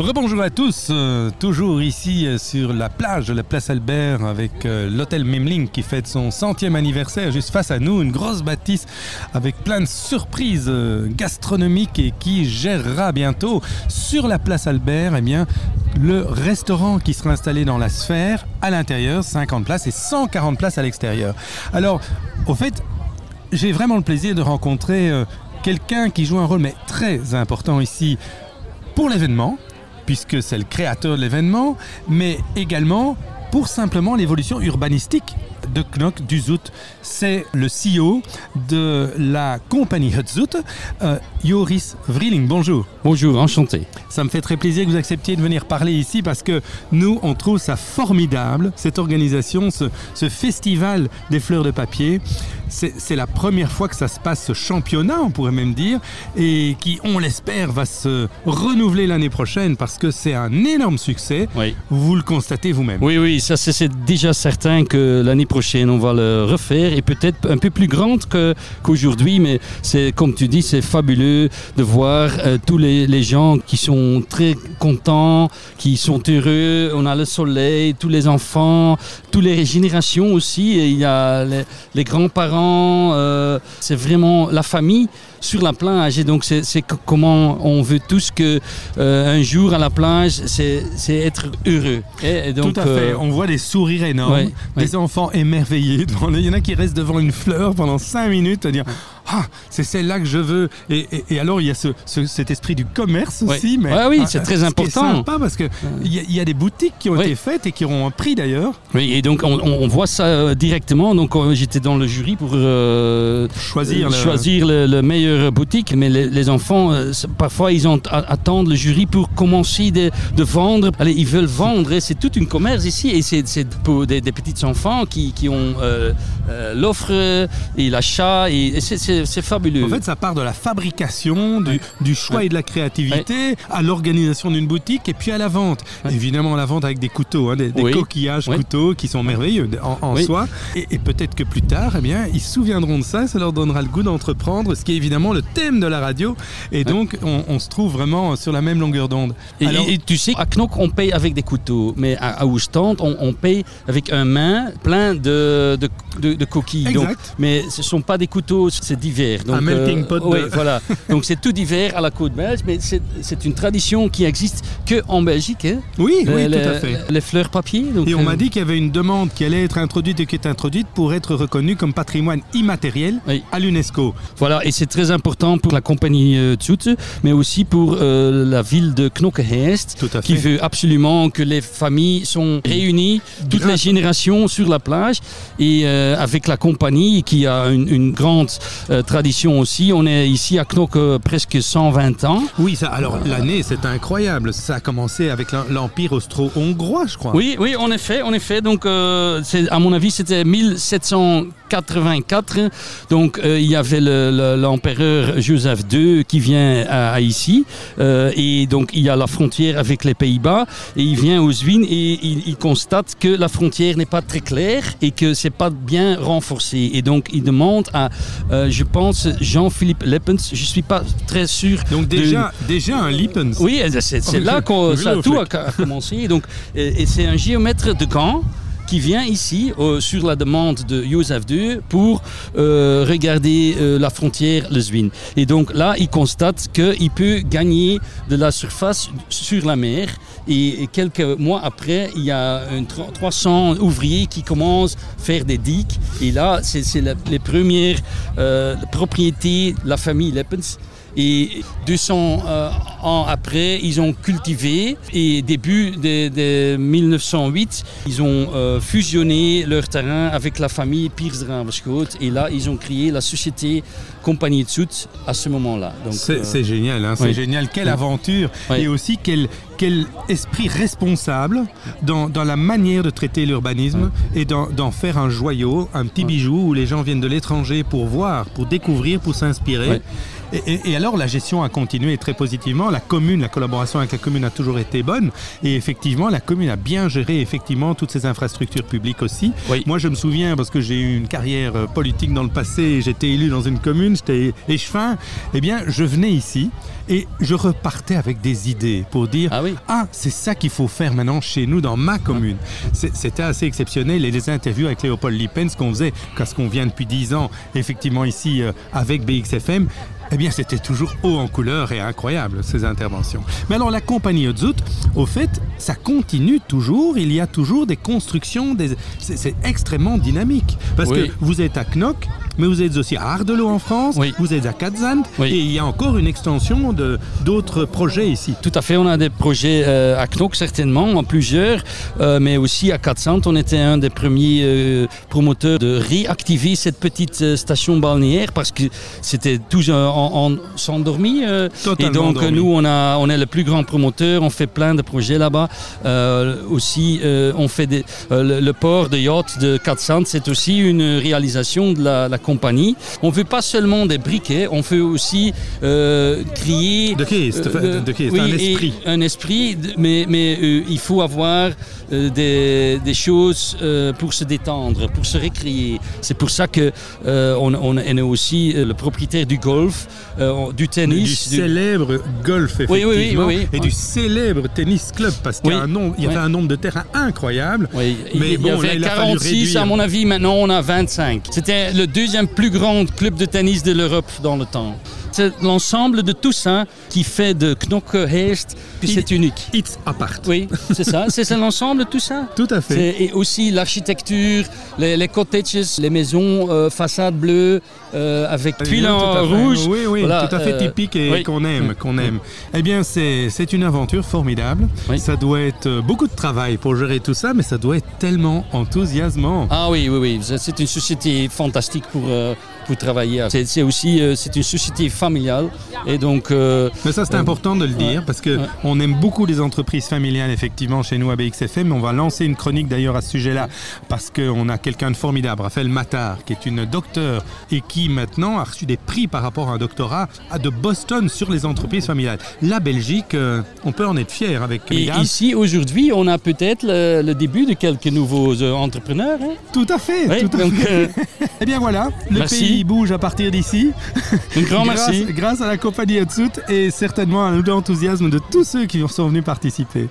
Rebonjour à tous, euh, toujours ici euh, sur la plage de la place Albert avec euh, l'hôtel Memling qui fête son centième anniversaire juste face à nous, une grosse bâtisse avec plein de surprises gastronomiques et qui gérera bientôt sur la place Albert eh bien, le restaurant qui sera installé dans la sphère à l'intérieur, 50 places et 140 places à l'extérieur. Alors, au fait, j'ai vraiment le plaisir de rencontrer quelqu'un qui joue un rôle mais très important ici pour l'événement, puisque c'est le créateur de l'événement, mais également pour simplement l'évolution urbanistique de Knock du Zout. C'est le CEO de la compagnie Hutzout, euh, Joris Vrieling. Bonjour. Bonjour, enchanté. Ça me fait très plaisir que vous acceptiez de venir parler ici parce que nous, on trouve ça formidable, cette organisation, ce, ce festival des fleurs de papier. C'est la première fois que ça se passe, ce championnat, on pourrait même dire, et qui, on l'espère, va se renouveler l'année prochaine parce que c'est un énorme succès. Oui. Vous le constatez vous-même. Oui, oui, ça c'est déjà certain que l'année prochaine on va le refaire et peut-être un peu plus grande que- qu'aujourd'hui, mais c'est comme tu dis, c'est fabuleux de voir euh, tous les, les gens qui sont très contents, qui sont heureux. On a le soleil, tous les enfants, toutes les générations aussi. Et il y a les, les grands-parents, euh, c'est vraiment la famille sur la plage. Et donc c'est c'est co- comment on veut tous que euh, un jour à la plage, c'est être heureux. Et, et donc, Tout à fait. On voit des sourires énormes, ouais, des enfants émerveillés. devant Il y en a qui restent devant une fleur pendant cinq minutes à dire Ah, c'est celle-là que je veux. Et, et- et alors, il y a ce, ce- cet esprit du commerce Ouais. aussi. Mais, Ouais, oui, ah, c'est très ce important. sympa parce qu'il y, a- il y a des boutiques qui ont Ouais. été faites et qui auront un prix d'ailleurs. Oui, et donc on, voit ça euh, directement. Donc euh, j'étais dans le jury pour euh, Choisir euh, le- choisir le, le meilleur boutique, mais les, les enfants, euh, c'est- parfois ils ont attendent le jury pour commencer de, de vendre. Allez, ils veulent vendre. et C'est tout un commerce ici, et c'est c'est pour des, des petits enfants qui, qui ont euh, euh, l'offre et l'achat, et c'est- c'est fabuleux. En fait, ça part de la fabrication, du, du choix Ouais. et de la créativité, à l'organisation d'une boutique et puis à la vente. Évidemment, la vente avec des couteaux, hein, des, des Oui. coquillages couteaux qui sont merveilleux en, en Oui. soi. Et, et peut-être que plus tard, eh bien, ils se souviendront de ça, ça leur donnera le goût d'entreprendre, ce qui est évidemment le thème de la radio. Et donc, on, on se trouve vraiment sur la même longueur d'onde. Et, tu sais, à Knock, on paye avec des couteaux, mais à, à Oostend, on, on paye avec un main plein de, de, de- de coquilles. Exact. Donc, mais ce ne sont pas des couteaux, c'est divers. Donc, Un melting pot de- Oui, voilà. Donc c'est tout divers à la côte belge, mais c'est une tradition qui existe que en Belgique. hein. Oui, oui, Les- tout les, à fait. Les fleurs papier. donc, Et on euh, m'a dit qu'il y avait une demande qui allait être introduite et qui est introduite pour être reconnue comme patrimoine immatériel Oui. à l'UNESCO. Voilà, et c'est très important pour la compagnie euh, mais aussi pour euh, la ville de Knokke-Heest, Tout qui veut absolument que les familles sont réunies, toutes Grâce- les générations sur la plage, et euh, avec la compagnie qui a une, une grande euh, tradition aussi. On est ici à Knokke euh, presque 120 ans. Oui, ça, alors l'année, c'est incroyable. Ça a commencé avec l'em- l'Empire austro-hongrois, je crois. Oui, oui, en effet, en effet. Donc, euh, à mon avis, c'était 1784. Donc, euh, il y avait le- le- l'empereur Joseph II qui vient à, à ici. Euh, et donc, il y a la frontière avec les Pays-Bas. Et il vient aux Zwin et il, il constate que la frontière n'est pas très claire et que c'est pas bien renforcé. Et donc, il demande à, euh, je pense, Jean-Philippe Leppens. Je suis pas très sûr. Donc de- déjà, déjà un Lippens. oui, c'est c'est là que ça tout a, a commencé. Donc, et, et c'est un géomètre de Gand qui vient ici sur la demande de Joseph II pour euh, regarder euh, la frontière le Zwin. Et donc là, il constate qu'il peut gagner de la surface sur la mer. Et, quelques mois après, il y a un tro- 300 ouvriers qui commencent à faire des digues. Et là, c'est les premières euh, propriétés de la famille Leppens. Et 200 euh, ans après, ils ont cultivé et début de, de 1908, ils ont euh, fusionné leur terrain avec la famille Piers Ravenschoot et là, ils ont créé la société Compagnie de Sout à ce moment-là. C'est euh, c'est génial, hein, c'est oui. génial. Quelle aventure Oui. et aussi quel, quel esprit responsable dans, dans la manière de traiter l'urbanisme et d'en d'en faire un joyau, un petit Ouais. bijou où les gens viennent de l'étranger pour voir, pour découvrir, pour s'inspirer. Ouais. Et, et- et alors la gestion a continué très positivement. La commune, la collaboration avec la commune a toujours été bonne. Et effectivement, la commune a bien géré effectivement toutes ces infrastructures publiques aussi. Oui. Moi, je me souviens parce que j'ai eu une carrière euh, politique dans le passé. J'étais élu dans une commune, j'étais échevin. Eh bien, je venais ici et je repartais avec des idées pour dire Ah oui. ah, c'est ça qu'il faut faire maintenant chez nous, dans ma commune. C'était assez exceptionnel. Et les interviews avec Léopold Lippens qu'on faisait, parce qu'on vient depuis 10 ans, effectivement, ici, euh, avec BXFM, eh bien, c'était toujours haut en couleur et incroyable, ces interventions. Mais alors, la compagnie Odzut, au fait, ça continue toujours. Il y a toujours des constructions, des... c'est c'est extrêmement dynamique. Parce Oui. que vous êtes à Knock, mais vous êtes aussi à Ardelot en France, Oui. vous êtes à Katzand, Oui. et il y a encore une extension de- d'autres projets ici. Tout à fait, on a des projets euh, à Knock certainement, en plusieurs, euh, mais aussi à 400. On était un des premiers euh, promoteurs de réactiver cette petite euh, station balnéaire parce que c'était tous en, en s'endormi. et donc nous, on, a, on est le plus grand promoteur, on fait plein de projets là-bas. Aussi, on fait des, le, le port de yacht de 400, c'est aussi une réalisation de la, la compagnie. On veut pas seulement des briquets, on veut aussi euh, créer De geest, euh, oui, un esprit? Un esprit, mais, mais euh, il faut avoir euh, des, des choses euh, pour se détendre, pour se récréer. C'est pour ça que on, on est aussi le propriétaire du golf, du du tennis. du- célèbre golf effectivement oui, oui. et du célèbre tennis club parce qu'il y, il y avait un nombre de terrains incroyable. Mais il bon, y là, avait il a fallu 46, réduire. à mon avis, maintenant on a 25. C'était le deuxième plus grand club de tennis de l'Europe dans le temps. C'est l'ensemble de tout ça qui fait de Knokke Heest que c'est unique. It's apart. Oui, c'est ça, c'est l'ensemble de tout ça. Tout à fait. Et aussi l'architecture, les, les cottages, les maisons euh, façades bleues euh, avec tuiles Tout à en fait. rouge. Oui, oui, Voilà, tout à fait euh, typique et oui. qu'on aime, qu'on aime. Eh bien, c'est une aventure formidable. Oui. Ça doit être euh, beaucoup de travail pour gérer tout ça, mais ça doit être tellement enthousiasmant. Ah oui, oui, oui. C'est- C'est une société fantastique pour, euh, pour travailler. C'est aussi euh, c'est une société familiale. Et donc, euh, Mais ça, c'est Euh, important de le dire parce que ouais. on aime beaucoup les entreprises familiales, effectivement, chez nous à BXFM. On va lancer une chronique d'ailleurs à ce sujet-là parce qu'on a quelqu'un de formidable, Raphaël Matar, qui est une docteure et qui maintenant a reçu des prix par rapport à un doctorat à de Boston sur les entreprises familiales. La Belgique, on peut en être fier avec et ici, aujourd'hui, on a peut-être le, le début de quelques nouveaux entrepreneurs. hein. Tout à fait. Oui, tout à donc, fait. Eh bien voilà, le Merci. pays bouge à partir d'ici. un grand grâce, merci. grâce à la compagnie Hatsut et certainement à l'enthousiasme de tous ceux qui sont venus participer.